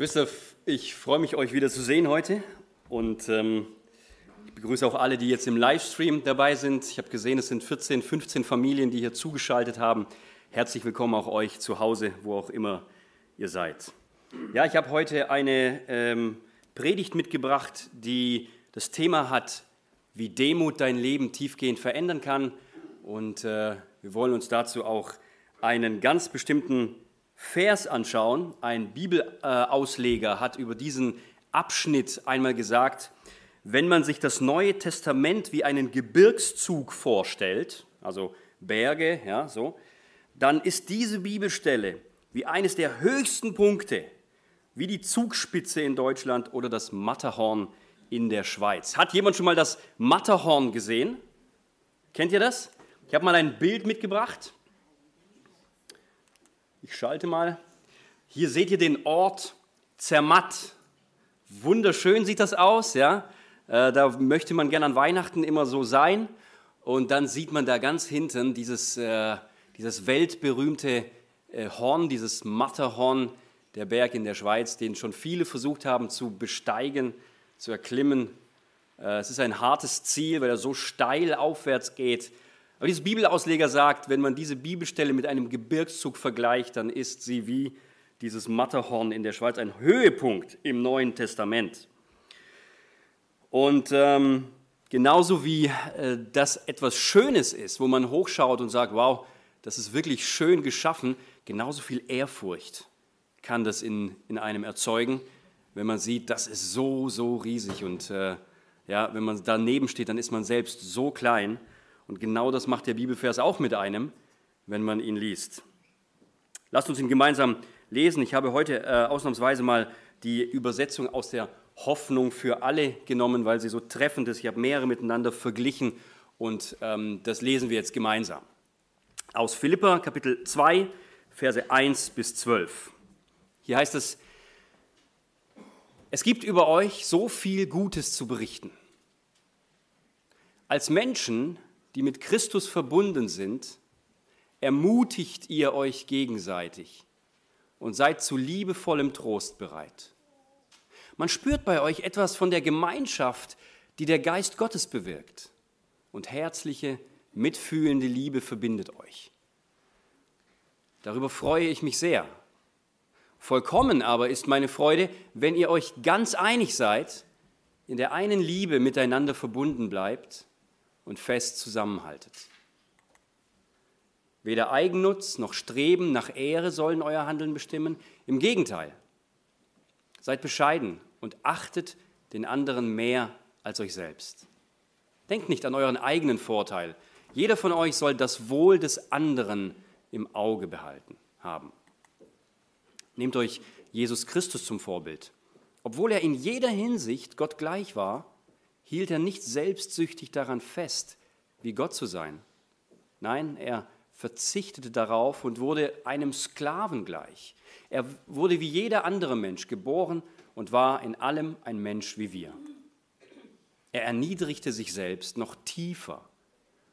Geschwister, ich freue mich, euch wieder zu sehen heute und ähm, ich begrüße auch alle, die jetzt im Livestream dabei sind. Ich habe gesehen, es sind 14, 15 Familien, die hier zugeschaltet haben. Herzlich willkommen auch euch zu Hause, wo auch immer ihr seid. Ja, ich habe heute eine ähm, Predigt mitgebracht, die das Thema hat, wie Demut dein Leben tiefgehend verändern kann. Und äh, wir wollen uns dazu auch einen ganz bestimmten Vers anschauen. Ein Bibelausleger hat über diesen Abschnitt einmal gesagt, wenn man sich das Neue Testament wie einen Gebirgszug vorstellt, also Berge, ja, so, dann ist diese Bibelstelle wie eines der höchsten Punkte, wie die Zugspitze in Deutschland oder das Matterhorn in der Schweiz. Hat jemand schon mal das Matterhorn gesehen? Kennt ihr das? Ich habe mal ein Bild mitgebracht. Ich schalte mal. Hier seht ihr den Ort Zermatt. Wunderschön sieht das aus, ja. Äh, da möchte man gerne an Weihnachten immer so sein. Und dann sieht man da ganz hinten dieses, äh, dieses weltberühmte äh, Horn, dieses Matterhorn, der Berg in der Schweiz, den schon viele versucht haben zu besteigen, zu erklimmen. Es ist ein hartes Ziel, weil er so steil aufwärts geht. Aber dieser Bibelausleger sagt, wenn man diese Bibelstelle mit einem Gebirgszug vergleicht, dann ist sie wie dieses Matterhorn in der Schweiz ein Höhepunkt im Neuen Testament. Und ähm, genauso wie äh, das etwas Schönes ist, wo man hochschaut und sagt, wow, das ist wirklich schön geschaffen, genauso viel Ehrfurcht kann das in, in einem erzeugen, wenn man sieht, das ist so, so riesig. Und äh, ja, wenn man daneben steht, dann ist man selbst so klein. Und genau das macht der Bibelvers auch mit einem, wenn man ihn liest. Lasst uns ihn gemeinsam lesen. Ich habe heute äh, ausnahmsweise mal die Übersetzung aus der Hoffnung für alle genommen, weil sie so treffend ist. Ich habe mehrere miteinander verglichen und ähm, das lesen wir jetzt gemeinsam. Aus Philippa Kapitel 2, Verse 1 bis 12. Hier heißt es, es gibt über euch so viel Gutes zu berichten. Als Menschen die mit Christus verbunden sind, ermutigt ihr euch gegenseitig und seid zu liebevollem Trost bereit. Man spürt bei euch etwas von der Gemeinschaft, die der Geist Gottes bewirkt. Und herzliche, mitfühlende Liebe verbindet euch. Darüber freue ich mich sehr. Vollkommen aber ist meine Freude, wenn ihr euch ganz einig seid, in der einen Liebe miteinander verbunden bleibt und fest zusammenhaltet. Weder Eigennutz noch Streben nach Ehre sollen euer Handeln bestimmen. Im Gegenteil, seid bescheiden und achtet den anderen mehr als euch selbst. Denkt nicht an euren eigenen Vorteil. Jeder von euch soll das Wohl des anderen im Auge behalten haben. Nehmt euch Jesus Christus zum Vorbild. Obwohl er in jeder Hinsicht Gott gleich war, hielt er nicht selbstsüchtig daran fest, wie Gott zu sein. Nein, er verzichtete darauf und wurde einem Sklaven gleich. Er wurde wie jeder andere Mensch geboren und war in allem ein Mensch wie wir. Er erniedrigte sich selbst noch tiefer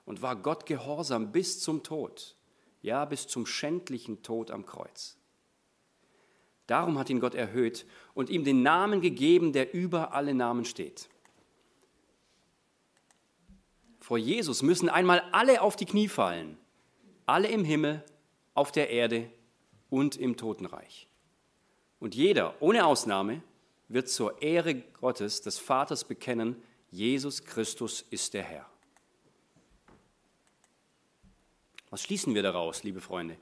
und war Gott gehorsam bis zum Tod, ja bis zum schändlichen Tod am Kreuz. Darum hat ihn Gott erhöht und ihm den Namen gegeben, der über alle Namen steht vor Jesus müssen einmal alle auf die Knie fallen. Alle im Himmel, auf der Erde und im Totenreich. Und jeder, ohne Ausnahme, wird zur Ehre Gottes, des Vaters bekennen, Jesus Christus ist der Herr. Was schließen wir daraus, liebe Freunde?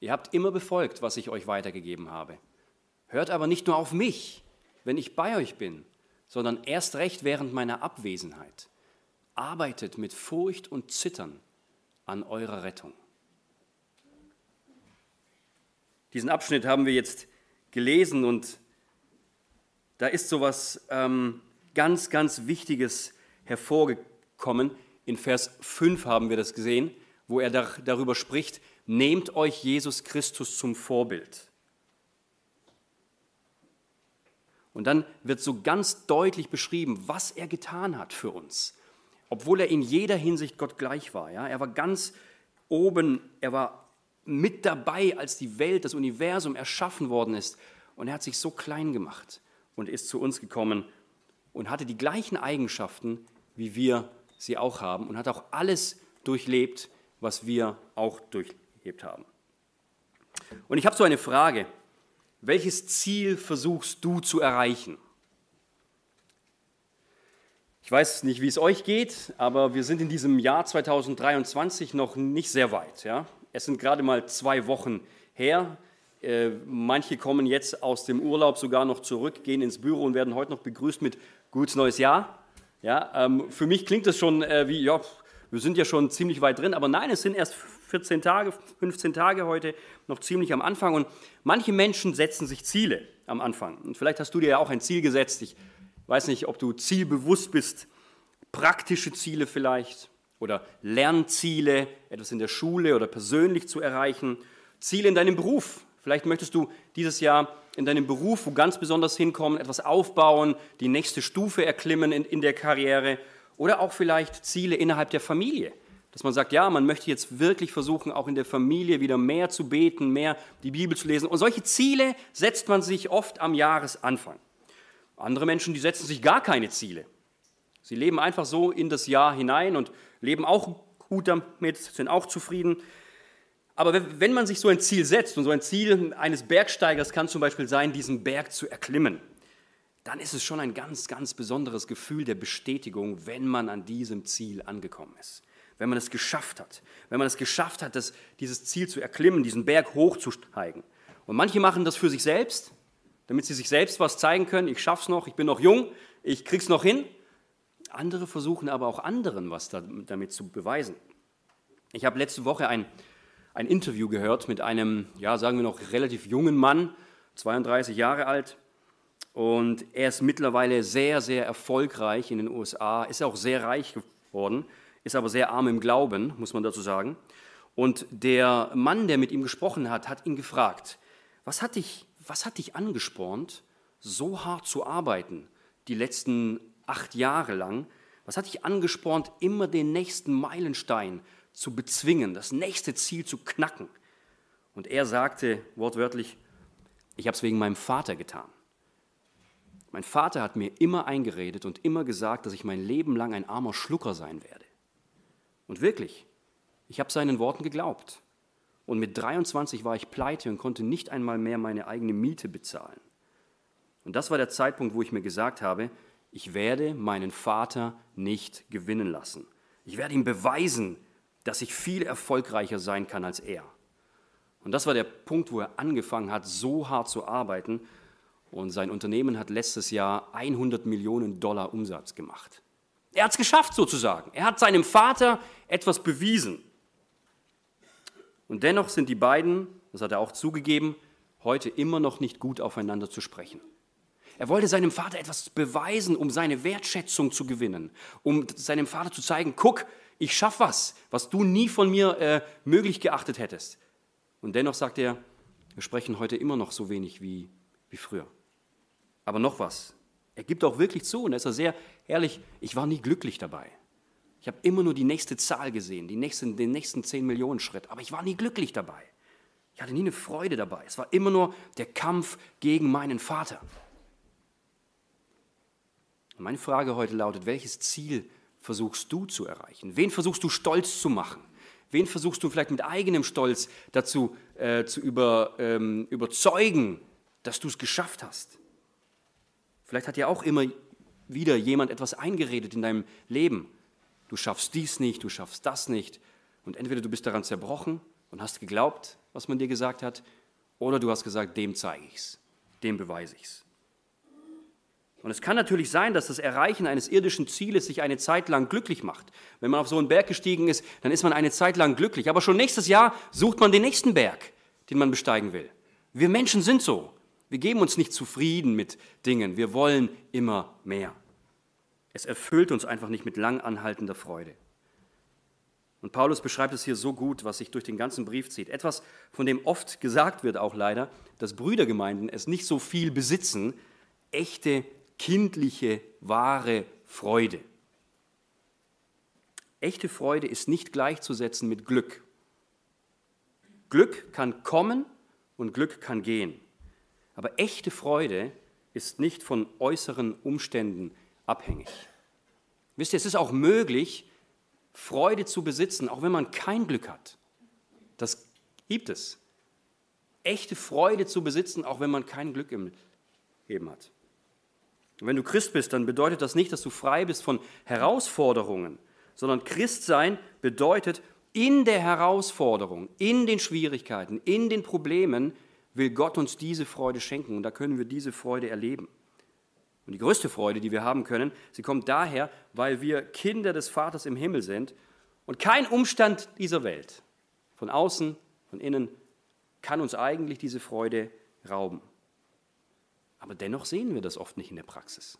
Ihr habt immer befolgt, was ich euch weitergegeben habe. Hört aber nicht nur auf mich, wenn ich bei euch bin, sondern erst recht während meiner Abwesenheit arbeitet mit Furcht und Zittern an eurer Rettung. Diesen Abschnitt haben wir jetzt gelesen und da ist so etwas ähm, ganz, ganz Wichtiges hervorgekommen. In Vers 5 haben wir das gesehen, wo er dar darüber spricht, nehmt euch Jesus Christus zum Vorbild. Und dann wird so ganz deutlich beschrieben, was er getan hat für uns obwohl er in jeder Hinsicht Gott gleich war. Ja? Er war ganz oben, er war mit dabei, als die Welt, das Universum erschaffen worden ist. Und er hat sich so klein gemacht und ist zu uns gekommen und hatte die gleichen Eigenschaften, wie wir sie auch haben und hat auch alles durchlebt, was wir auch durchlebt haben. Und ich habe so eine Frage. Welches Ziel versuchst du zu erreichen? Ich weiß nicht, wie es euch geht, aber wir sind in diesem Jahr 2023 noch nicht sehr weit. Ja? Es sind gerade mal zwei Wochen her. Äh, manche kommen jetzt aus dem Urlaub sogar noch zurück, gehen ins Büro und werden heute noch begrüßt mit Gutes neues Jahr. Ja, ähm, für mich klingt das schon äh, wie, ja, wir sind ja schon ziemlich weit drin, aber nein, es sind erst 14 Tage, 15 Tage heute, noch ziemlich am Anfang. Und manche Menschen setzen sich Ziele am Anfang. Und vielleicht hast du dir ja auch ein Ziel gesetzt. Ich weiß nicht, ob du zielbewusst bist. Praktische Ziele vielleicht oder Lernziele, etwas in der Schule oder persönlich zu erreichen. Ziele in deinem Beruf. Vielleicht möchtest du dieses Jahr in deinem Beruf wo ganz besonders hinkommen, etwas aufbauen, die nächste Stufe erklimmen in, in der Karriere oder auch vielleicht Ziele innerhalb der Familie. Dass man sagt, ja, man möchte jetzt wirklich versuchen, auch in der Familie wieder mehr zu beten, mehr die Bibel zu lesen. Und solche Ziele setzt man sich oft am Jahresanfang. Andere Menschen, die setzen sich gar keine Ziele. Sie leben einfach so in das Jahr hinein und leben auch gut damit, sind auch zufrieden. Aber wenn man sich so ein Ziel setzt, und so ein Ziel eines Bergsteigers kann zum Beispiel sein, diesen Berg zu erklimmen, dann ist es schon ein ganz, ganz besonderes Gefühl der Bestätigung, wenn man an diesem Ziel angekommen ist. Wenn man es geschafft hat. Wenn man es geschafft hat, das, dieses Ziel zu erklimmen, diesen Berg hochzusteigen. Und manche machen das für sich selbst, damit sie sich selbst was zeigen können. Ich schaff's noch, ich bin noch jung, ich krieg's noch hin. Andere versuchen aber auch anderen was damit zu beweisen. Ich habe letzte Woche ein, ein Interview gehört mit einem, ja, sagen wir noch, relativ jungen Mann, 32 Jahre alt, und er ist mittlerweile sehr, sehr erfolgreich in den USA, ist auch sehr reich geworden, ist aber sehr arm im Glauben, muss man dazu sagen. Und der Mann, der mit ihm gesprochen hat, hat ihn gefragt, was hat dich, was hat dich angespornt, so hart zu arbeiten, die letzten acht Jahre lang? Was hat dich angespornt, immer den nächsten Meilenstein zu bezwingen, das nächste Ziel zu knacken? Und er sagte wortwörtlich, ich habe es wegen meinem Vater getan. Mein Vater hat mir immer eingeredet und immer gesagt, dass ich mein Leben lang ein armer Schlucker sein werde. Und wirklich, ich habe seinen Worten geglaubt. Und mit 23 war ich pleite und konnte nicht einmal mehr meine eigene Miete bezahlen. Und das war der Zeitpunkt, wo ich mir gesagt habe, ich werde meinen Vater nicht gewinnen lassen. Ich werde ihm beweisen, dass ich viel erfolgreicher sein kann als er. Und das war der Punkt, wo er angefangen hat, so hart zu arbeiten, und sein Unternehmen hat letztes Jahr 100 Millionen Dollar Umsatz gemacht. Er hat es geschafft sozusagen. Er hat seinem Vater etwas bewiesen. Und dennoch sind die beiden, das hat er auch zugegeben, heute immer noch nicht gut aufeinander zu sprechen. Er wollte seinem Vater etwas beweisen, um seine Wertschätzung zu gewinnen, um seinem Vater zu zeigen, guck, ich schaffe was, was du nie von mir äh, möglich geachtet hättest. Und dennoch sagt er, wir sprechen heute immer noch so wenig wie, wie früher. Aber noch was. Er gibt auch wirklich zu und er ist sehr ehrlich, ich war nie glücklich dabei. Ich habe immer nur die nächste Zahl gesehen, die nächsten, den nächsten 10 Millionen Schritt, aber ich war nie glücklich dabei. Ich hatte nie eine Freude dabei. Es war immer nur der Kampf gegen meinen Vater. Und meine Frage heute lautet, welches Ziel versuchst du zu erreichen? Wen versuchst du stolz zu machen? Wen versuchst du vielleicht mit eigenem Stolz dazu äh, zu über, ähm, überzeugen, dass du es geschafft hast? Vielleicht hat ja auch immer wieder jemand etwas eingeredet in deinem Leben. Du schaffst dies nicht, du schaffst das nicht. Und entweder du bist daran zerbrochen und hast geglaubt, was man dir gesagt hat, oder du hast gesagt, dem zeige ich es, dem beweise ich es. Und es kann natürlich sein, dass das Erreichen eines irdischen Zieles sich eine Zeit lang glücklich macht. Wenn man auf so einen Berg gestiegen ist, dann ist man eine Zeit lang glücklich. Aber schon nächstes Jahr sucht man den nächsten Berg, den man besteigen will. Wir Menschen sind so. Wir geben uns nicht zufrieden mit Dingen, wir wollen immer mehr. Es erfüllt uns einfach nicht mit lang anhaltender Freude. Und Paulus beschreibt es hier so gut, was sich durch den ganzen Brief zieht. Etwas, von dem oft gesagt wird auch leider, dass Brüdergemeinden es nicht so viel besitzen, echte, kindliche, wahre Freude. Echte Freude ist nicht gleichzusetzen mit Glück. Glück kann kommen und Glück kann gehen. Aber echte Freude ist nicht von äußeren Umständen abhängig. Wisst ihr, es ist auch möglich, Freude zu besitzen, auch wenn man kein Glück hat. Das gibt es. Echte Freude zu besitzen, auch wenn man kein Glück im Leben hat. Und wenn du Christ bist, dann bedeutet das nicht, dass du frei bist von Herausforderungen, sondern Christsein bedeutet, in der Herausforderung, in den Schwierigkeiten, in den Problemen will Gott uns diese Freude schenken und da können wir diese Freude erleben. Und die größte Freude, die wir haben können, sie kommt daher, weil wir Kinder des Vaters im Himmel sind und kein Umstand dieser Welt, von außen, von innen, kann uns eigentlich diese Freude rauben. Aber dennoch sehen wir das oft nicht in der Praxis.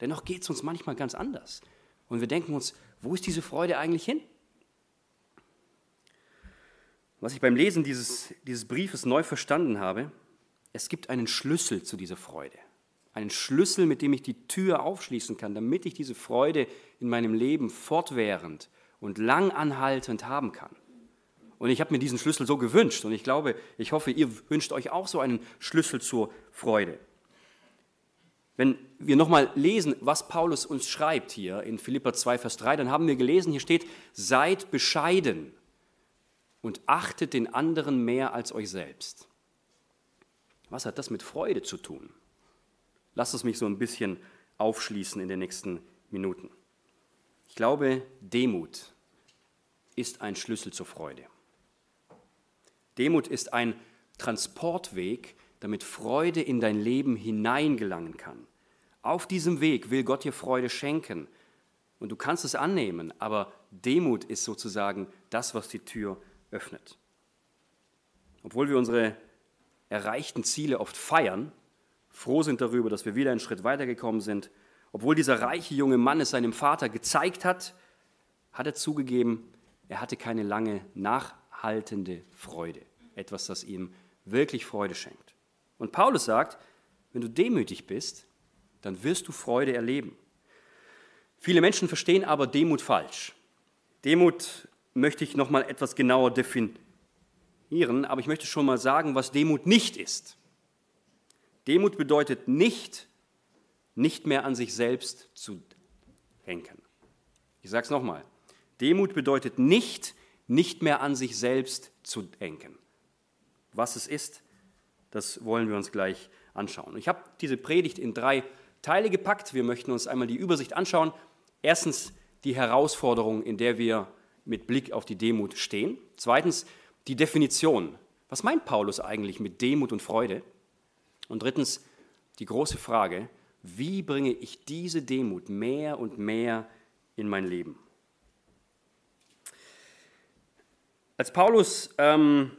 Dennoch geht es uns manchmal ganz anders. Und wir denken uns, wo ist diese Freude eigentlich hin? Was ich beim Lesen dieses, dieses Briefes neu verstanden habe, es gibt einen Schlüssel zu dieser Freude einen Schlüssel, mit dem ich die Tür aufschließen kann, damit ich diese Freude in meinem Leben fortwährend und lang anhaltend haben kann. Und ich habe mir diesen Schlüssel so gewünscht und ich glaube, ich hoffe, ihr wünscht euch auch so einen Schlüssel zur Freude. Wenn wir nochmal lesen, was Paulus uns schreibt hier in Philippa 2, Vers 3, dann haben wir gelesen, hier steht, seid bescheiden und achtet den anderen mehr als euch selbst. Was hat das mit Freude zu tun? Lass es mich so ein bisschen aufschließen in den nächsten Minuten. Ich glaube, Demut ist ein Schlüssel zur Freude. Demut ist ein Transportweg, damit Freude in dein Leben hineingelangen kann. Auf diesem Weg will Gott dir Freude schenken und du kannst es annehmen, aber Demut ist sozusagen das, was die Tür öffnet. Obwohl wir unsere erreichten Ziele oft feiern, froh sind darüber, dass wir wieder einen Schritt weitergekommen sind. Obwohl dieser reiche junge Mann es seinem Vater gezeigt hat, hat er zugegeben, er hatte keine lange nachhaltende Freude. Etwas, das ihm wirklich Freude schenkt. Und Paulus sagt, wenn du demütig bist, dann wirst du Freude erleben. Viele Menschen verstehen aber Demut falsch. Demut möchte ich noch mal etwas genauer definieren, aber ich möchte schon mal sagen, was Demut nicht ist. Demut bedeutet nicht, nicht mehr an sich selbst zu denken. Ich sage es nochmal. Demut bedeutet nicht, nicht mehr an sich selbst zu denken. Was es ist, das wollen wir uns gleich anschauen. Ich habe diese Predigt in drei Teile gepackt. Wir möchten uns einmal die Übersicht anschauen. Erstens die Herausforderung, in der wir mit Blick auf die Demut stehen. Zweitens die Definition. Was meint Paulus eigentlich mit Demut und Freude? Und drittens die große Frage, wie bringe ich diese Demut mehr und mehr in mein Leben? Als Paulus ähm,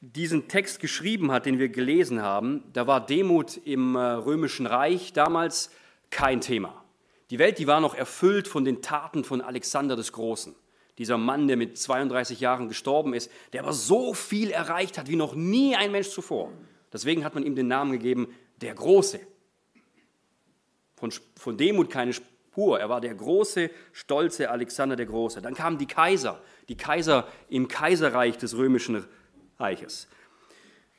diesen Text geschrieben hat, den wir gelesen haben, da war Demut im äh, römischen Reich damals kein Thema. Die Welt, die war noch erfüllt von den Taten von Alexander des Großen. Dieser Mann, der mit 32 Jahren gestorben ist, der aber so viel erreicht hat wie noch nie ein Mensch zuvor. Deswegen hat man ihm den Namen gegeben, der Große. Von, von Demut keine Spur. Er war der große, stolze Alexander der Große. Dann kamen die Kaiser, die Kaiser im Kaiserreich des römischen Reiches.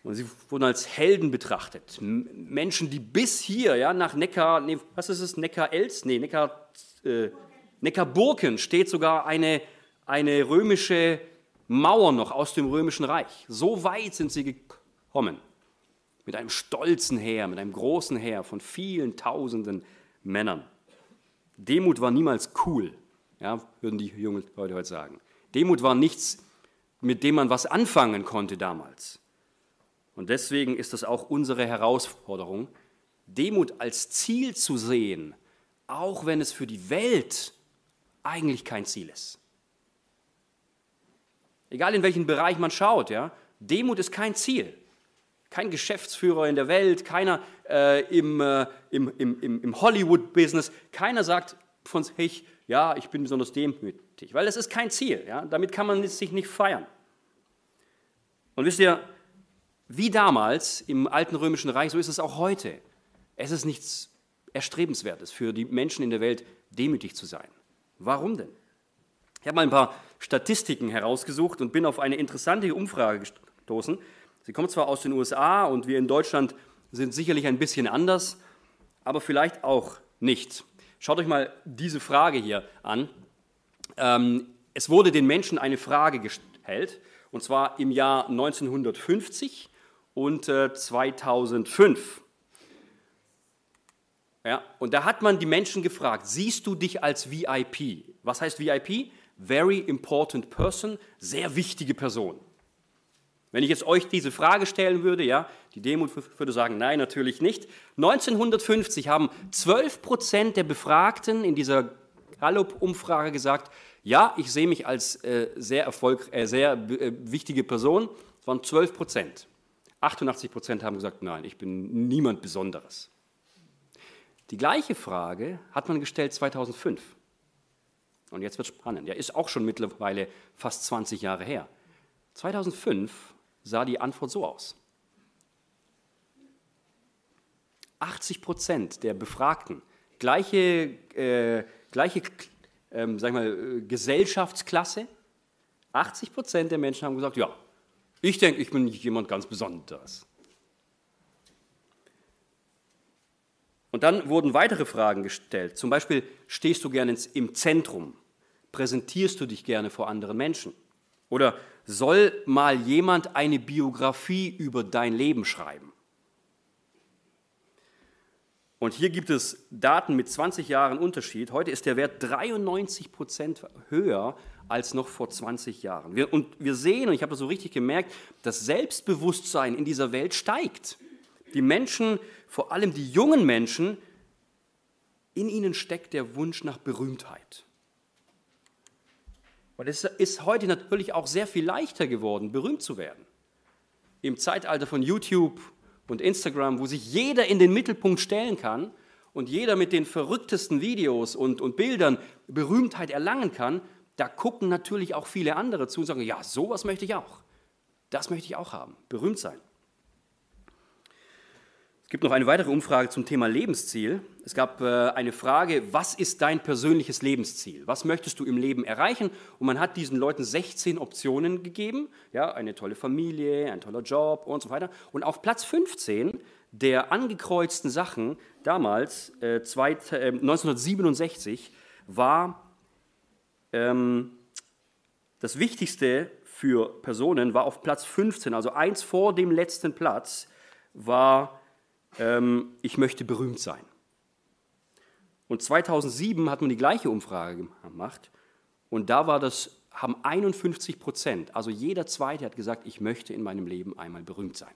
Und sie wurden als Helden betrachtet. Menschen, die bis hier, ja, nach Neckar, nee, was ist es, Neckar-Elz? Nee, Neckar, äh, Neckarburken steht sogar eine, eine römische Mauer noch aus dem römischen Reich. So weit sind sie gekommen mit einem stolzen Heer, mit einem großen Heer von vielen tausenden Männern. Demut war niemals cool, ja, würden die jungen Leute heute sagen. Demut war nichts, mit dem man was anfangen konnte damals. Und deswegen ist das auch unsere Herausforderung, Demut als Ziel zu sehen, auch wenn es für die Welt eigentlich kein Ziel ist. Egal in welchen Bereich man schaut, ja, Demut ist kein Ziel kein Geschäftsführer in der Welt, keiner äh, im, äh, im, im, im Hollywood-Business, keiner sagt von sich, ja, ich bin besonders demütig, weil das ist kein Ziel. Ja? Damit kann man sich nicht feiern. Und wisst ihr, wie damals im alten römischen Reich, so ist es auch heute. Es ist nichts Erstrebenswertes für die Menschen in der Welt, demütig zu sein. Warum denn? Ich habe mal ein paar Statistiken herausgesucht und bin auf eine interessante Umfrage gestoßen. Sie kommt zwar aus den USA und wir in Deutschland sind sicherlich ein bisschen anders, aber vielleicht auch nicht. Schaut euch mal diese Frage hier an. Ähm, es wurde den Menschen eine Frage gestellt, und zwar im Jahr 1950 und 2005. Äh, ja, und da hat man die Menschen gefragt, siehst du dich als VIP? Was heißt VIP? Very important person, sehr wichtige Person. Wenn ich jetzt euch diese Frage stellen würde, ja, die Demut würde sagen, nein, natürlich nicht. 1950 haben 12 Prozent der Befragten in dieser Gallup-Umfrage gesagt, ja, ich sehe mich als äh, sehr, Erfolg, äh, sehr äh, wichtige Person. Es waren 12 Prozent. 88 Prozent haben gesagt, nein, ich bin niemand Besonderes. Die gleiche Frage hat man gestellt 2005. Und jetzt wird es spannend. Ja, ist auch schon mittlerweile fast 20 Jahre her. 2005 sah die Antwort so aus. 80 Prozent der Befragten, gleiche, äh, gleiche ähm, sag mal, äh, Gesellschaftsklasse, 80 Prozent der Menschen haben gesagt, ja, ich denke, ich bin jemand ganz Besonderes. Und dann wurden weitere Fragen gestellt. Zum Beispiel, stehst du gerne im Zentrum? Präsentierst du dich gerne vor anderen Menschen? Oder soll mal jemand eine Biografie über dein Leben schreiben? Und hier gibt es Daten mit 20 Jahren Unterschied. Heute ist der Wert 93 Prozent höher als noch vor 20 Jahren. Wir, und wir sehen, und ich habe das so richtig gemerkt, das Selbstbewusstsein in dieser Welt steigt. Die Menschen, vor allem die jungen Menschen, in ihnen steckt der Wunsch nach Berühmtheit. Und es ist heute natürlich auch sehr viel leichter geworden, berühmt zu werden. Im Zeitalter von YouTube und Instagram, wo sich jeder in den Mittelpunkt stellen kann und jeder mit den verrücktesten Videos und, und Bildern Berühmtheit erlangen kann, da gucken natürlich auch viele andere zu und sagen, ja, sowas möchte ich auch. Das möchte ich auch haben, berühmt sein. Es gibt noch eine weitere Umfrage zum Thema Lebensziel. Es gab äh, eine Frage, was ist dein persönliches Lebensziel? Was möchtest du im Leben erreichen? Und man hat diesen Leuten 16 Optionen gegeben. Ja, eine tolle Familie, ein toller Job und so weiter. Und auf Platz 15 der angekreuzten Sachen damals, äh, zwei, äh, 1967, war ähm, das Wichtigste für Personen, war auf Platz 15, also eins vor dem letzten Platz, war ähm, ich möchte berühmt sein. Und 2007 hat man die gleiche Umfrage gemacht und da war das, haben 51 Prozent, also jeder Zweite hat gesagt, ich möchte in meinem Leben einmal berühmt sein.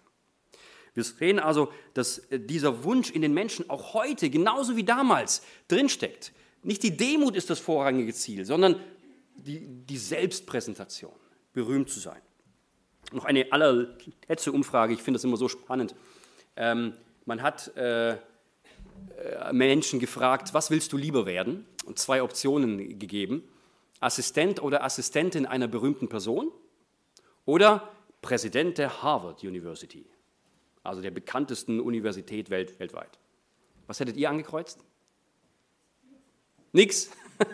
Wir sehen also, dass äh, dieser Wunsch in den Menschen auch heute, genauso wie damals, drinsteckt. Nicht die Demut ist das vorrangige Ziel, sondern die, die Selbstpräsentation, berühmt zu sein. Noch eine allerletzte Umfrage, ich finde das immer so spannend. Ähm, man hat äh, äh, Menschen gefragt, was willst du lieber werden? Und zwei Optionen gegeben. Assistent oder Assistentin einer berühmten Person oder Präsident der Harvard University, also der bekanntesten Universität welt, weltweit. Was hättet ihr angekreuzt? Nix.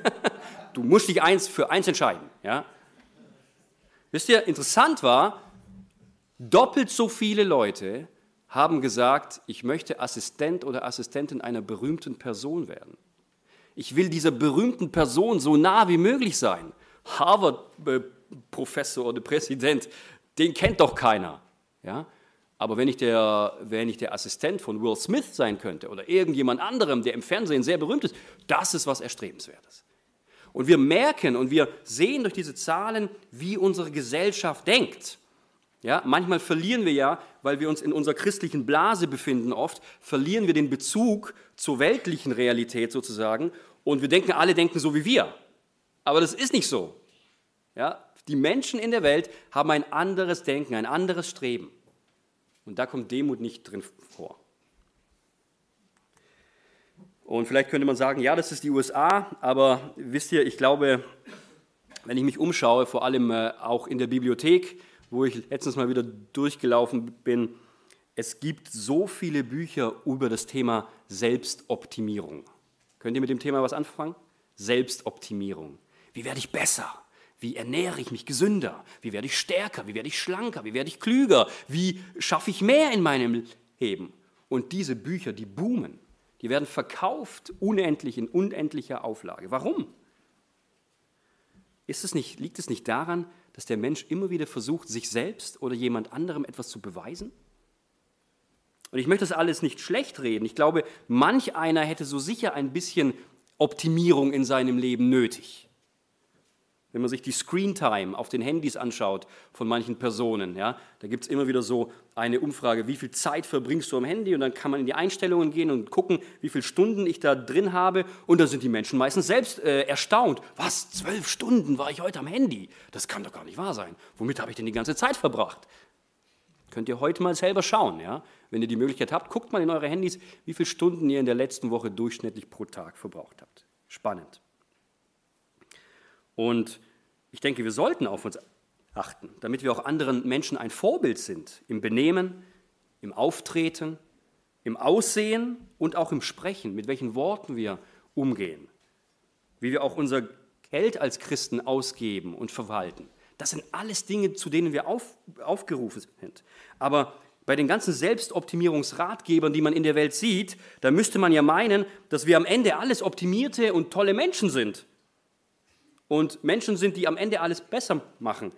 Du musst dich eins für eins entscheiden. Ja? Wisst ihr, interessant war, doppelt so viele Leute haben gesagt, ich möchte Assistent oder Assistentin einer berühmten Person werden. Ich will dieser berühmten Person so nah wie möglich sein. Harvard-Professor oder Präsident, den kennt doch keiner. Ja? Aber wenn ich, der, wenn ich der Assistent von Will Smith sein könnte oder irgendjemand anderem, der im Fernsehen sehr berühmt ist, das ist was Erstrebenswertes. Und wir merken und wir sehen durch diese Zahlen, wie unsere Gesellschaft denkt. Ja, manchmal verlieren wir ja, weil wir uns in unserer christlichen Blase befinden oft, verlieren wir den Bezug zur weltlichen Realität sozusagen und wir denken, alle denken so wie wir. Aber das ist nicht so. Ja, die Menschen in der Welt haben ein anderes Denken, ein anderes Streben. Und da kommt Demut nicht drin vor. Und vielleicht könnte man sagen, ja, das ist die USA, aber wisst ihr, ich glaube, wenn ich mich umschaue, vor allem äh, auch in der Bibliothek, wo ich letztens mal wieder durchgelaufen bin. Es gibt so viele Bücher über das Thema Selbstoptimierung. Könnt ihr mit dem Thema was anfangen? Selbstoptimierung. Wie werde ich besser? Wie ernähre ich mich gesünder? Wie werde ich stärker? Wie werde ich schlanker? Wie werde ich klüger? Wie schaffe ich mehr in meinem Leben? Und diese Bücher, die boomen, die werden verkauft unendlich in unendlicher Auflage. Warum? Ist es nicht, liegt es nicht daran, dass der Mensch immer wieder versucht, sich selbst oder jemand anderem etwas zu beweisen? Und ich möchte das alles nicht schlecht reden. Ich glaube, manch einer hätte so sicher ein bisschen Optimierung in seinem Leben nötig. Wenn man sich die Screentime auf den Handys anschaut von manchen Personen, ja, da gibt es immer wieder so eine Umfrage, wie viel Zeit verbringst du am Handy? Und dann kann man in die Einstellungen gehen und gucken, wie viele Stunden ich da drin habe. Und da sind die Menschen meistens selbst äh, erstaunt. Was, zwölf Stunden war ich heute am Handy? Das kann doch gar nicht wahr sein. Womit habe ich denn die ganze Zeit verbracht? Könnt ihr heute mal selber schauen, ja? Wenn ihr die Möglichkeit habt, guckt mal in eure Handys, wie viele Stunden ihr in der letzten Woche durchschnittlich pro Tag verbraucht habt. Spannend. Und ich denke, wir sollten auf uns achten, damit wir auch anderen Menschen ein Vorbild sind im Benehmen, im Auftreten, im Aussehen und auch im Sprechen, mit welchen Worten wir umgehen, wie wir auch unser Geld als Christen ausgeben und verwalten. Das sind alles Dinge, zu denen wir auf, aufgerufen sind. Aber bei den ganzen Selbstoptimierungsratgebern, die man in der Welt sieht, da müsste man ja meinen, dass wir am Ende alles optimierte und tolle Menschen sind und Menschen sind, die am Ende alles besser machen.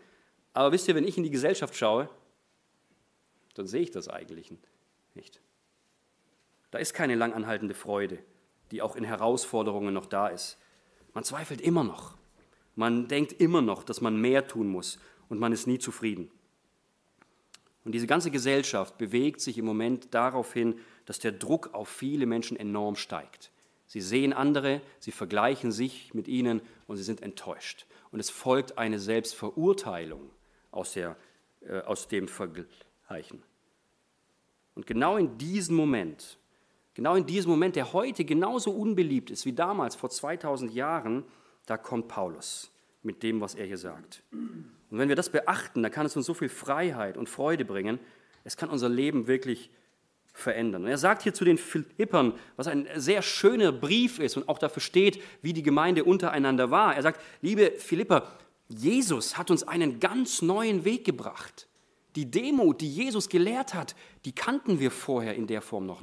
Aber wisst ihr, wenn ich in die Gesellschaft schaue, dann sehe ich das eigentlich nicht. Da ist keine langanhaltende Freude, die auch in Herausforderungen noch da ist. Man zweifelt immer noch. Man denkt immer noch, dass man mehr tun muss und man ist nie zufrieden. Und diese ganze Gesellschaft bewegt sich im Moment darauf hin, dass der Druck auf viele Menschen enorm steigt. Sie sehen andere, sie vergleichen sich mit ihnen und sie sind enttäuscht. Und es folgt eine Selbstverurteilung aus, der, äh, aus dem Vergleichen. Und genau in diesem Moment, genau in diesem Moment, der heute genauso unbeliebt ist wie damals vor 2000 Jahren, da kommt Paulus mit dem, was er hier sagt. Und wenn wir das beachten, dann kann es uns so viel Freiheit und Freude bringen. Es kann unser Leben wirklich verändern. Und er sagt hier zu den Philippern, was ein sehr schöner Brief ist und auch dafür steht, wie die Gemeinde untereinander war. Er sagt, liebe Philipper, Jesus hat uns einen ganz neuen Weg gebracht. Die Demut, die Jesus gelehrt hat, die kannten wir vorher in der Form noch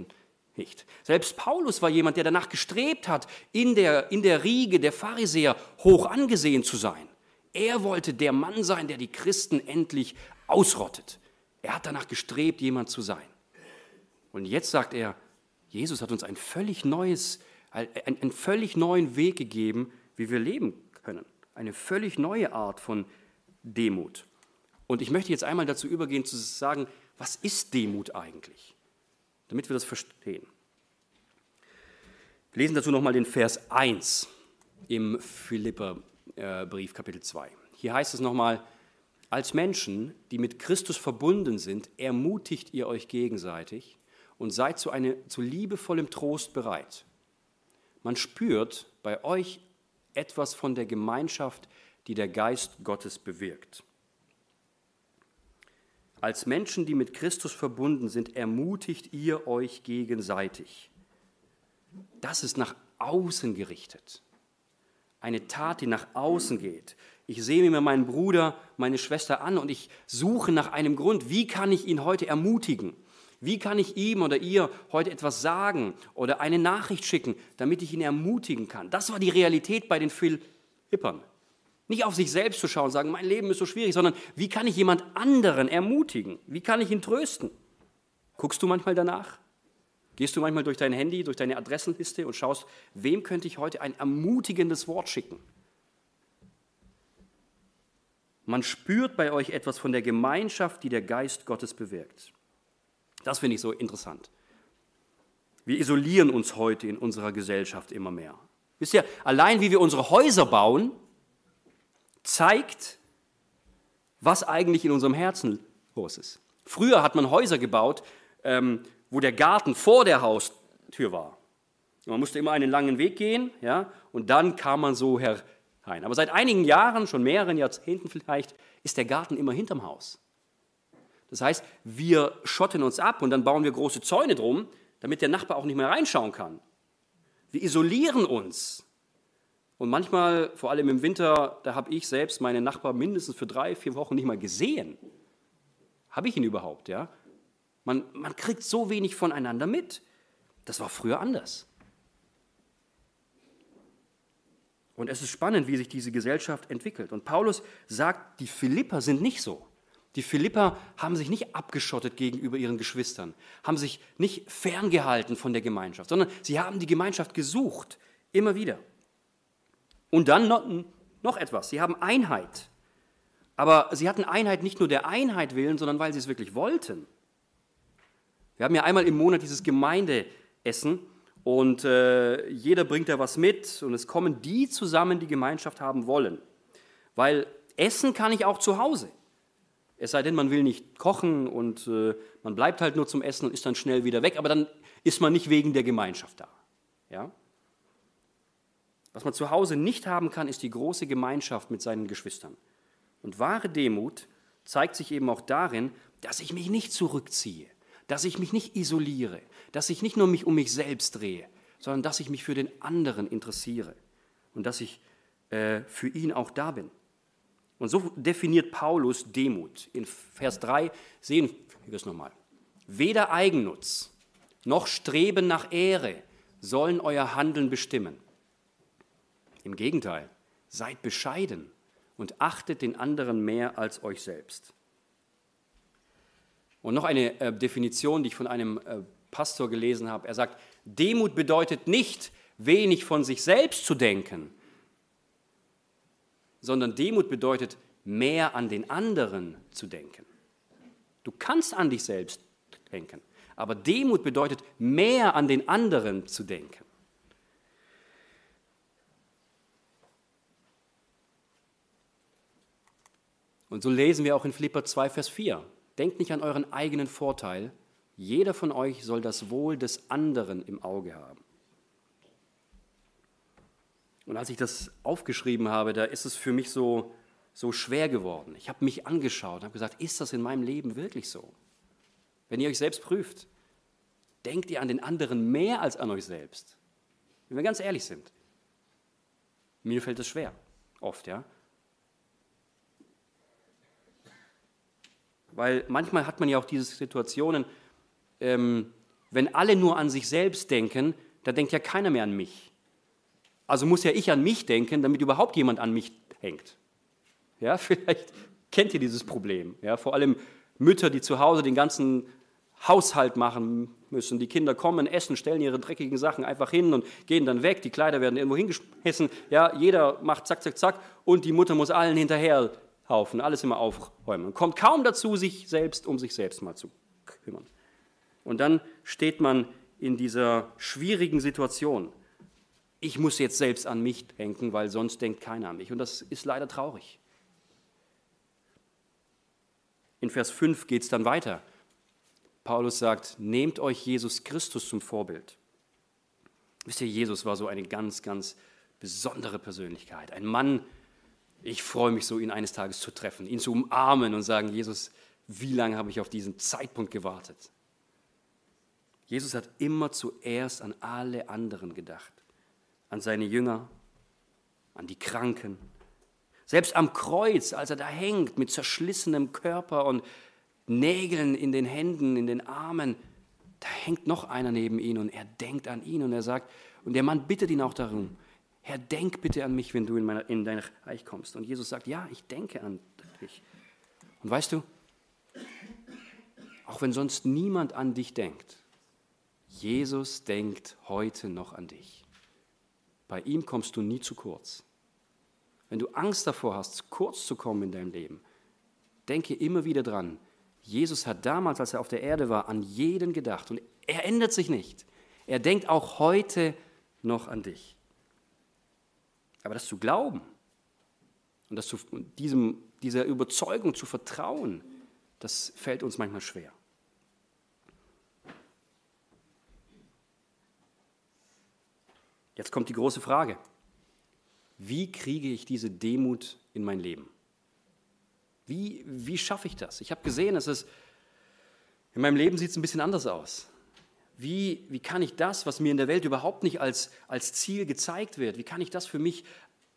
nicht. Selbst Paulus war jemand, der danach gestrebt hat, in der, in der Riege der Pharisäer hoch angesehen zu sein. Er wollte der Mann sein, der die Christen endlich ausrottet. Er hat danach gestrebt, jemand zu sein. Und jetzt sagt er, Jesus hat uns ein völlig neues, einen völlig neuen Weg gegeben, wie wir leben können. Eine völlig neue Art von Demut. Und ich möchte jetzt einmal dazu übergehen, zu sagen, was ist Demut eigentlich? Damit wir das verstehen. Wir lesen dazu nochmal den Vers 1 im Philipperbrief, Kapitel 2. Hier heißt es nochmal, als Menschen, die mit Christus verbunden sind, ermutigt ihr euch gegenseitig und seid zu, eine, zu liebevollem Trost bereit. Man spürt bei euch etwas von der Gemeinschaft, die der Geist Gottes bewirkt. Als Menschen, die mit Christus verbunden sind, ermutigt ihr euch gegenseitig. Das ist nach außen gerichtet. Eine Tat, die nach außen geht. Ich sehe mir meinen Bruder, meine Schwester an und ich suche nach einem Grund. Wie kann ich ihn heute ermutigen? Wie kann ich ihm oder ihr heute etwas sagen oder eine Nachricht schicken, damit ich ihn ermutigen kann? Das war die Realität bei den Philippern. Nicht auf sich selbst zu schauen und sagen, mein Leben ist so schwierig, sondern wie kann ich jemand anderen ermutigen? Wie kann ich ihn trösten? Guckst du manchmal danach? Gehst du manchmal durch dein Handy, durch deine Adressenliste und schaust, wem könnte ich heute ein ermutigendes Wort schicken? Man spürt bei euch etwas von der Gemeinschaft, die der Geist Gottes bewirkt. Das finde ich so interessant. Wir isolieren uns heute in unserer Gesellschaft immer mehr. Wisst ihr, allein wie wir unsere Häuser bauen, zeigt, was eigentlich in unserem Herzen los ist. Früher hat man Häuser gebaut, ähm, wo der Garten vor der Haustür war. Man musste immer einen langen Weg gehen, ja, und dann kam man so herein. Aber seit einigen Jahren, schon mehreren Jahrzehnten vielleicht, ist der Garten immer hinterm Haus. Das heißt, wir schotten uns ab und dann bauen wir große Zäune drum, damit der Nachbar auch nicht mehr reinschauen kann. Wir isolieren uns. Und manchmal, vor allem im Winter, da habe ich selbst meinen Nachbar mindestens für drei, vier Wochen nicht mal gesehen. Habe ich ihn überhaupt, ja? Man, man kriegt so wenig voneinander mit. Das war früher anders. Und es ist spannend, wie sich diese Gesellschaft entwickelt. Und Paulus sagt, die Philipper sind nicht so. Die Philipper haben sich nicht abgeschottet gegenüber ihren Geschwistern, haben sich nicht ferngehalten von der Gemeinschaft, sondern sie haben die Gemeinschaft gesucht, immer wieder. Und dann noch, noch etwas, sie haben Einheit. Aber sie hatten Einheit nicht nur der Einheit willen, sondern weil sie es wirklich wollten. Wir haben ja einmal im Monat dieses Gemeindeessen und äh, jeder bringt da was mit und es kommen die zusammen, die Gemeinschaft haben wollen. Weil essen kann ich auch zu Hause. Es sei denn, man will nicht kochen und äh, man bleibt halt nur zum Essen und ist dann schnell wieder weg, aber dann ist man nicht wegen der Gemeinschaft da. Ja? Was man zu Hause nicht haben kann, ist die große Gemeinschaft mit seinen Geschwistern. Und wahre Demut zeigt sich eben auch darin, dass ich mich nicht zurückziehe, dass ich mich nicht isoliere, dass ich nicht nur mich um mich selbst drehe, sondern dass ich mich für den anderen interessiere und dass ich äh, für ihn auch da bin. Und so definiert Paulus Demut. In Vers 3 sehen wir es nochmal. Weder Eigennutz noch Streben nach Ehre sollen euer Handeln bestimmen. Im Gegenteil, seid bescheiden und achtet den anderen mehr als euch selbst. Und noch eine äh, Definition, die ich von einem äh, Pastor gelesen habe. Er sagt, Demut bedeutet nicht, wenig von sich selbst zu denken, sondern Demut bedeutet, mehr an den anderen zu denken. Du kannst an dich selbst denken, aber Demut bedeutet, mehr an den anderen zu denken. Und so lesen wir auch in Philipper 2, Vers 4. Denkt nicht an euren eigenen Vorteil. Jeder von euch soll das Wohl des anderen im Auge haben. Und als ich das aufgeschrieben habe, da ist es für mich so, so schwer geworden. Ich habe mich angeschaut und habe gesagt, ist das in meinem Leben wirklich so? Wenn ihr euch selbst prüft, denkt ihr an den anderen mehr als an euch selbst? Wenn wir ganz ehrlich sind. Mir fällt es schwer, oft, ja. Weil manchmal hat man ja auch diese Situationen, ähm, wenn alle nur an sich selbst denken, da denkt ja keiner mehr an mich. Also muss ja ich an mich denken, damit überhaupt jemand an mich hängt. Ja, vielleicht kennt ihr dieses Problem. Ja, vor allem Mütter, die zu Hause den ganzen Haushalt machen müssen. Die Kinder kommen, essen, stellen ihre dreckigen Sachen einfach hin und gehen dann weg. Die Kleider werden irgendwo hingeschmissen. Ja, jeder macht zack, zack, zack und die Mutter muss allen hinterher haufen, alles immer aufräumen. Kommt kaum dazu, sich selbst um sich selbst mal zu kümmern. Und dann steht man in dieser schwierigen Situation ich muss jetzt selbst an mich denken, weil sonst denkt keiner an mich. Und das ist leider traurig. In Vers 5 geht es dann weiter. Paulus sagt, nehmt euch Jesus Christus zum Vorbild. Wisst ihr, Jesus war so eine ganz, ganz besondere Persönlichkeit. Ein Mann, ich freue mich so, ihn eines Tages zu treffen, ihn zu umarmen und sagen, Jesus, wie lange habe ich auf diesen Zeitpunkt gewartet? Jesus hat immer zuerst an alle anderen gedacht an seine Jünger, an die Kranken. Selbst am Kreuz, als er da hängt mit zerschlissenem Körper und Nägeln in den Händen, in den Armen, da hängt noch einer neben ihn und er denkt an ihn und er sagt, und der Mann bittet ihn auch darum, Herr, denk bitte an mich, wenn du in, meine, in dein Reich kommst. Und Jesus sagt, ja, ich denke an dich. Und weißt du, auch wenn sonst niemand an dich denkt, Jesus denkt heute noch an dich. Bei ihm kommst du nie zu kurz. Wenn du Angst davor hast, kurz zu kommen in deinem Leben, denke immer wieder dran. Jesus hat damals, als er auf der Erde war, an jeden gedacht und er ändert sich nicht. Er denkt auch heute noch an dich. Aber das zu glauben und das zu, diesem, dieser Überzeugung zu vertrauen, das fällt uns manchmal schwer. Jetzt kommt die große Frage. Wie kriege ich diese Demut in mein Leben? Wie, wie schaffe ich das? Ich habe gesehen, es in meinem Leben sieht es ein bisschen anders aus. Wie, wie kann ich das, was mir in der Welt überhaupt nicht als, als Ziel gezeigt wird, wie kann ich das für mich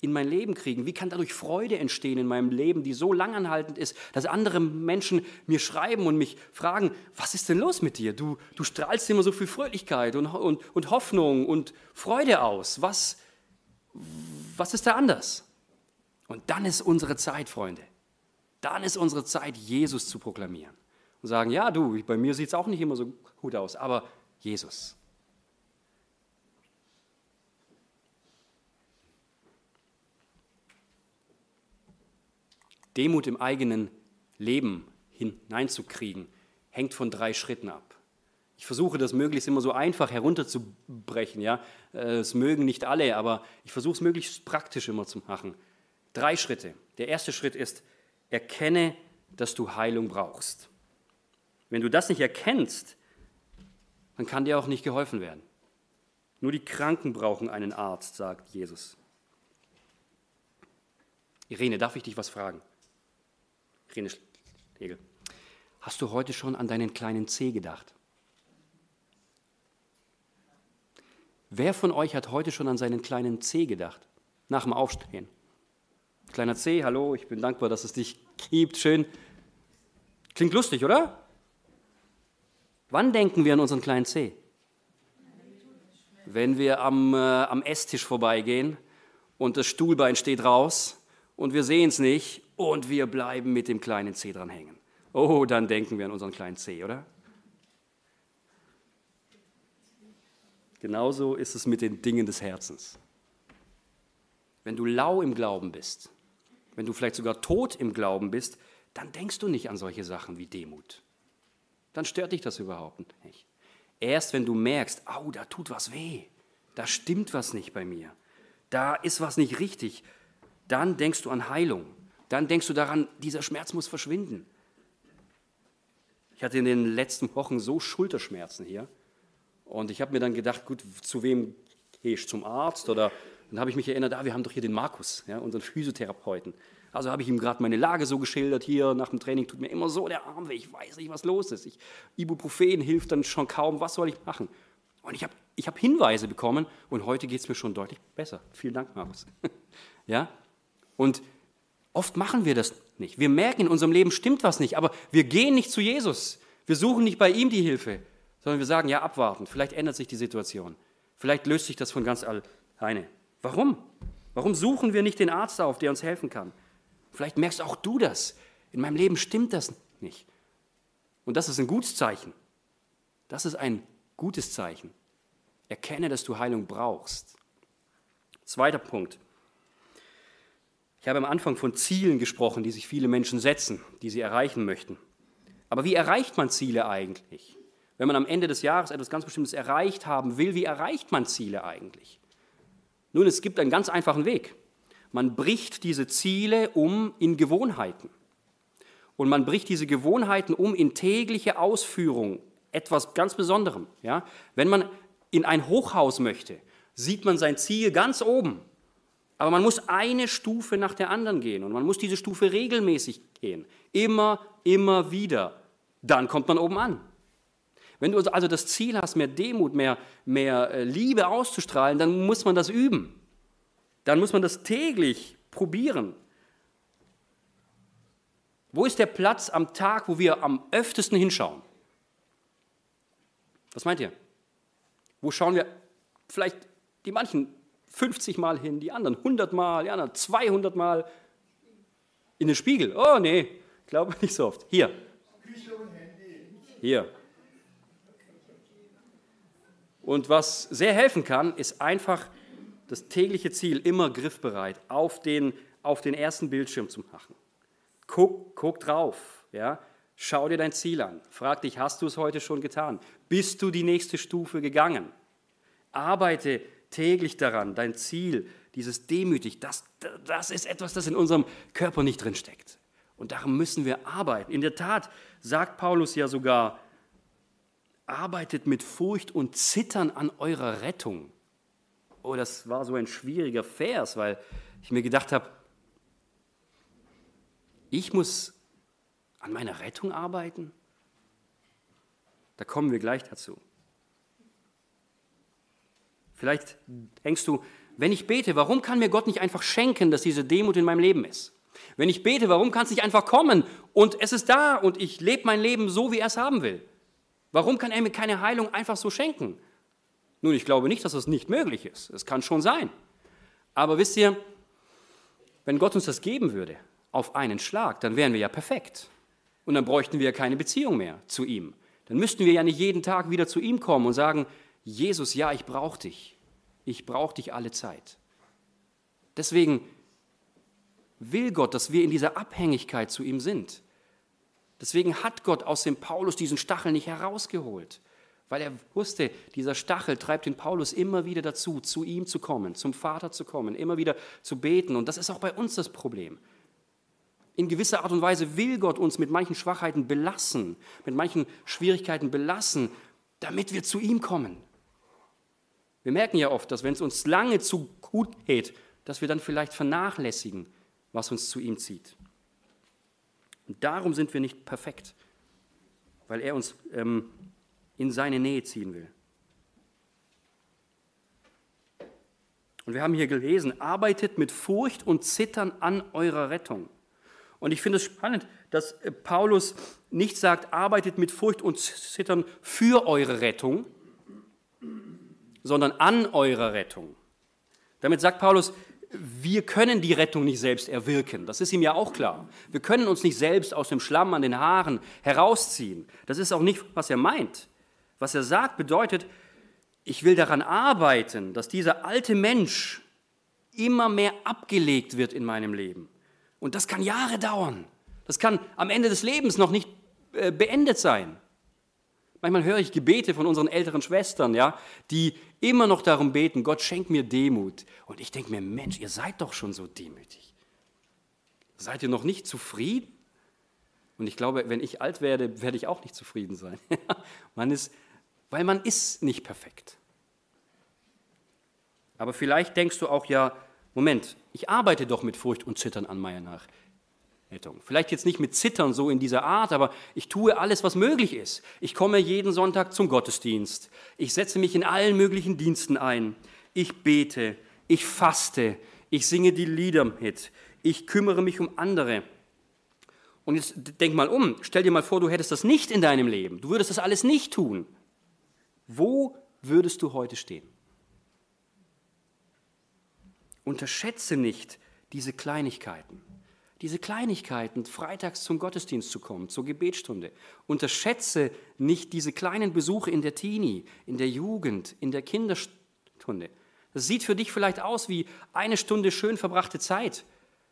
in mein Leben kriegen? Wie kann dadurch Freude entstehen in meinem Leben, die so langanhaltend ist, dass andere Menschen mir schreiben und mich fragen, was ist denn los mit dir? Du, du strahlst immer so viel Fröhlichkeit und, und, und Hoffnung und Freude aus. Was, was ist da anders? Und dann ist unsere Zeit, Freunde. Dann ist unsere Zeit, Jesus zu proklamieren. Und sagen, ja du, bei mir sieht es auch nicht immer so gut aus, aber Jesus. Demut im eigenen Leben hineinzukriegen, hängt von drei Schritten ab. Ich versuche das möglichst immer so einfach herunterzubrechen. Ja? Äh, es mögen nicht alle, aber ich versuche es möglichst praktisch immer zu machen. Drei Schritte. Der erste Schritt ist, erkenne, dass du Heilung brauchst. Wenn du das nicht erkennst, dann kann dir auch nicht geholfen werden. Nur die Kranken brauchen einen Arzt, sagt Jesus. Irene, darf ich dich was fragen? Irene Schlegel, hast du heute schon an deinen kleinen C gedacht? Wer von euch hat heute schon an seinen kleinen C gedacht? Nach dem Aufstehen. Kleiner C, hallo, ich bin dankbar, dass es dich gibt. Schön. Klingt lustig, oder? Wann denken wir an unseren kleinen C? Wenn wir am, äh, am Esstisch vorbeigehen und das Stuhlbein steht raus und wir sehen es nicht und wir bleiben mit dem kleinen C dran hängen. Oh, dann denken wir an unseren kleinen C, oder? Genauso ist es mit den Dingen des Herzens. Wenn du lau im Glauben bist, wenn du vielleicht sogar tot im Glauben bist, dann denkst du nicht an solche Sachen wie Demut. Dann stört dich das überhaupt nicht. Erst wenn du merkst, au, da tut was weh, da stimmt was nicht bei mir, da ist was nicht richtig, dann denkst du an Heilung. Dann denkst du daran, dieser Schmerz muss verschwinden. Ich hatte in den letzten Wochen so Schulterschmerzen hier. Und ich habe mir dann gedacht, gut, zu wem gehe ich? Zum Arzt? Oder dann habe ich mich erinnert, ah, wir haben doch hier den Markus, ja, unseren Physiotherapeuten. Also habe ich ihm gerade meine Lage so geschildert, hier nach dem Training tut mir immer so der Arm weh, ich weiß nicht, was los ist. Ich, Ibuprofen hilft dann schon kaum, was soll ich machen? Und ich habe ich hab Hinweise bekommen und heute geht es mir schon deutlich besser. Vielen Dank, Markus. ja? Und oft machen wir das nicht. Wir merken, in unserem Leben stimmt was nicht, aber wir gehen nicht zu Jesus. Wir suchen nicht bei ihm die Hilfe, sondern wir sagen, ja, abwarten, vielleicht ändert sich die Situation. Vielleicht löst sich das von ganz alleine. Warum? Warum suchen wir nicht den Arzt auf, der uns helfen kann? Vielleicht merkst auch du das. In meinem Leben stimmt das nicht. Und das ist ein gutes Zeichen. Das ist ein gutes Zeichen. Erkenne, dass du Heilung brauchst. Zweiter Punkt. Ich habe am Anfang von Zielen gesprochen, die sich viele Menschen setzen, die sie erreichen möchten. Aber wie erreicht man Ziele eigentlich? Wenn man am Ende des Jahres etwas ganz Bestimmtes erreicht haben will, wie erreicht man Ziele eigentlich? Nun, es gibt einen ganz einfachen Weg. Man bricht diese Ziele um in Gewohnheiten. Und man bricht diese Gewohnheiten um in tägliche Ausführung, etwas ganz Besonderem. Ja? Wenn man in ein Hochhaus möchte, sieht man sein Ziel ganz oben. Aber man muss eine Stufe nach der anderen gehen und man muss diese Stufe regelmäßig gehen. Immer, immer wieder. Dann kommt man oben an. Wenn du also das Ziel hast, mehr Demut, mehr, mehr äh, Liebe auszustrahlen, dann muss man das üben. Dann muss man das täglich probieren. Wo ist der Platz am Tag, wo wir am öftesten hinschauen? Was meint ihr? Wo schauen wir vielleicht die manchen 50 Mal hin, die anderen 100 Mal, die anderen 200 Mal in den Spiegel? Oh nee, glaube nicht so oft. Hier. Hier. Und was sehr helfen kann, ist einfach das tägliche Ziel immer griffbereit auf den, auf den ersten Bildschirm zu machen. Guck, guck drauf, ja? schau dir dein Ziel an. Frag dich, hast du es heute schon getan? Bist du die nächste Stufe gegangen? Arbeite täglich daran, dein Ziel, dieses demütig, das, das ist etwas, das in unserem Körper nicht drinsteckt. Und darum müssen wir arbeiten. In der Tat sagt Paulus ja sogar, arbeitet mit Furcht und Zittern an eurer Rettung. Oh, das war so ein schwieriger Vers, weil ich mir gedacht habe, ich muss an meiner Rettung arbeiten? Da kommen wir gleich dazu. Vielleicht denkst du, Wenn ich bete, warum kann mir Gott nicht einfach schenken, dass diese Demut in meinem Leben ist? Wenn ich bete, warum kann es nicht einfach kommen und es ist da und ich lebe mein Leben so, wie er es haben will? Warum kann er mir keine Heilung einfach so schenken? Nun, ich glaube nicht, dass das nicht möglich ist. Es kann schon sein. Aber wisst ihr, wenn Gott uns das geben würde, auf einen Schlag, dann wären wir ja perfekt. Und dann bräuchten wir ja keine Beziehung mehr zu ihm. Dann müssten wir ja nicht jeden Tag wieder zu ihm kommen und sagen, Jesus, ja, ich brauche dich. Ich brauche dich alle Zeit. Deswegen will Gott, dass wir in dieser Abhängigkeit zu ihm sind. Deswegen hat Gott aus dem Paulus diesen Stachel nicht herausgeholt, weil er wusste, dieser Stachel treibt den Paulus immer wieder dazu, zu ihm zu kommen, zum Vater zu kommen, immer wieder zu beten. Und das ist auch bei uns das Problem. In gewisser Art und Weise will Gott uns mit manchen Schwachheiten belassen, mit manchen Schwierigkeiten belassen, damit wir zu ihm kommen. Wir merken ja oft, dass wenn es uns lange zu gut geht, dass wir dann vielleicht vernachlässigen, was uns zu ihm zieht. Und darum sind wir nicht perfekt, weil er uns ähm, in seine Nähe ziehen will. Und wir haben hier gelesen, arbeitet mit Furcht und Zittern an eurer Rettung. Und ich finde es spannend, dass äh, Paulus nicht sagt, arbeitet mit Furcht und Zittern für eure Rettung, sondern an eurer Rettung. Damit sagt Paulus, wir können die Rettung nicht selbst erwirken. Das ist ihm ja auch klar. Wir können uns nicht selbst aus dem Schlamm an den Haaren herausziehen. Das ist auch nicht, was er meint. Was er sagt, bedeutet, ich will daran arbeiten, dass dieser alte Mensch immer mehr abgelegt wird in meinem Leben. Und das kann Jahre dauern. Das kann am Ende des Lebens noch nicht äh, beendet sein. Manchmal höre ich Gebete von unseren älteren Schwestern, ja, die immer noch darum beten, Gott schenkt mir Demut. Und ich denke mir, Mensch, ihr seid doch schon so demütig. Seid ihr noch nicht zufrieden? Und ich glaube, wenn ich alt werde, werde ich auch nicht zufrieden sein. man ist, weil man ist nicht perfekt. Aber vielleicht denkst du auch ja, Moment, ich arbeite doch mit Furcht und Zittern an meiner nach. Rettung. Vielleicht jetzt nicht mit Zittern so in dieser Art, aber ich tue alles, was möglich ist. Ich komme jeden Sonntag zum Gottesdienst. Ich setze mich in allen möglichen Diensten ein. Ich bete, ich faste, ich singe die Lieder mit, ich kümmere mich um andere. Und jetzt denk mal um, stell dir mal vor, du hättest das nicht in deinem Leben. Du würdest das alles nicht tun. Wo würdest du heute stehen? Unterschätze nicht diese Kleinigkeiten diese Kleinigkeiten, freitags zum Gottesdienst zu kommen, zur Gebetsstunde. Unterschätze nicht diese kleinen Besuche in der Teenie, in der Jugend, in der Kinderstunde. Das sieht für dich vielleicht aus wie eine Stunde schön verbrachte Zeit,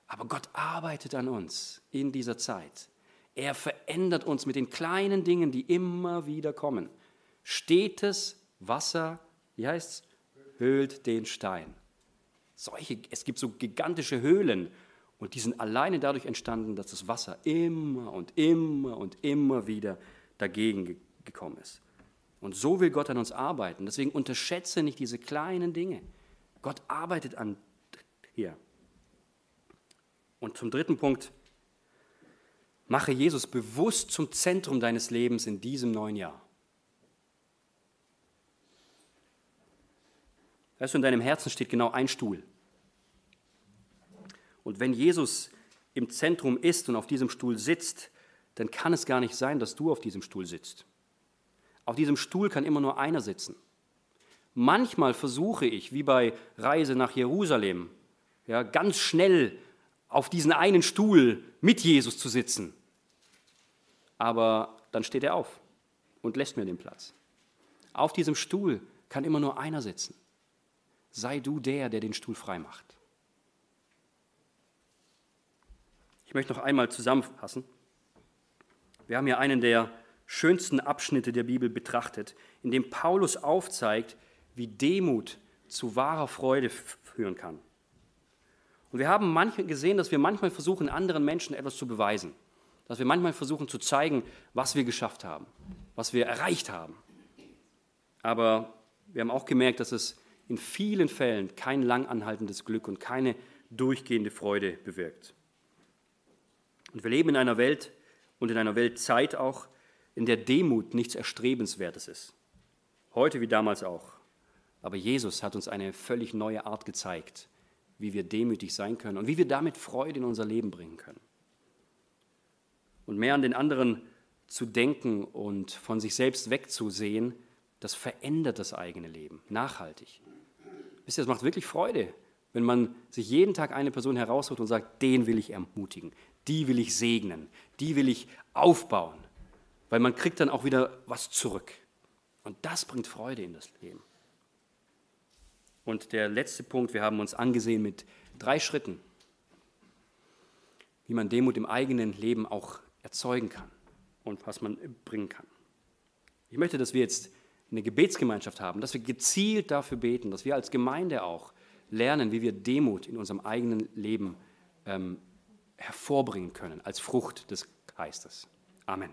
aber Gott arbeitet an uns in dieser Zeit. Er verändert uns mit den kleinen Dingen, die immer wieder kommen. Stetes Wasser, wie heißt es? Höhlt den Stein. Solche, es gibt so gigantische Höhlen und die sind alleine dadurch entstanden, dass das Wasser immer und immer und immer wieder dagegen gekommen ist. Und so will Gott an uns arbeiten. Deswegen unterschätze nicht diese kleinen Dinge. Gott arbeitet an hier. Und zum dritten Punkt, mache Jesus bewusst zum Zentrum deines Lebens in diesem neuen Jahr. Weißt du, in deinem Herzen steht genau ein Stuhl. Und wenn Jesus im Zentrum ist und auf diesem Stuhl sitzt, dann kann es gar nicht sein, dass du auf diesem Stuhl sitzt. Auf diesem Stuhl kann immer nur einer sitzen. Manchmal versuche ich, wie bei Reise nach Jerusalem, ja, ganz schnell auf diesen einen Stuhl mit Jesus zu sitzen. Aber dann steht er auf und lässt mir den Platz. Auf diesem Stuhl kann immer nur einer sitzen. Sei du der, der den Stuhl frei macht. Ich möchte noch einmal zusammenfassen. Wir haben hier einen der schönsten Abschnitte der Bibel betrachtet, in dem Paulus aufzeigt, wie Demut zu wahrer Freude führen kann. Und wir haben manchmal gesehen, dass wir manchmal versuchen, anderen Menschen etwas zu beweisen. Dass wir manchmal versuchen zu zeigen, was wir geschafft haben, was wir erreicht haben. Aber wir haben auch gemerkt, dass es in vielen Fällen kein langanhaltendes Glück und keine durchgehende Freude bewirkt. Und wir leben in einer Welt und in einer Weltzeit auch, in der Demut nichts Erstrebenswertes ist. Heute wie damals auch. Aber Jesus hat uns eine völlig neue Art gezeigt, wie wir demütig sein können und wie wir damit Freude in unser Leben bringen können. Und mehr an den anderen zu denken und von sich selbst wegzusehen, das verändert das eigene Leben nachhaltig. Wisst ihr, es macht wirklich Freude, wenn man sich jeden Tag eine Person heraussucht und sagt, den will ich ermutigen, die will ich segnen, die will ich aufbauen, weil man kriegt dann auch wieder was zurück. Und das bringt Freude in das Leben. Und der letzte Punkt, wir haben uns angesehen mit drei Schritten, wie man Demut im eigenen Leben auch erzeugen kann und was man bringen kann. Ich möchte, dass wir jetzt eine Gebetsgemeinschaft haben, dass wir gezielt dafür beten, dass wir als Gemeinde auch lernen, wie wir Demut in unserem eigenen Leben ähm, hervorbringen können, als Frucht des Geistes. Amen.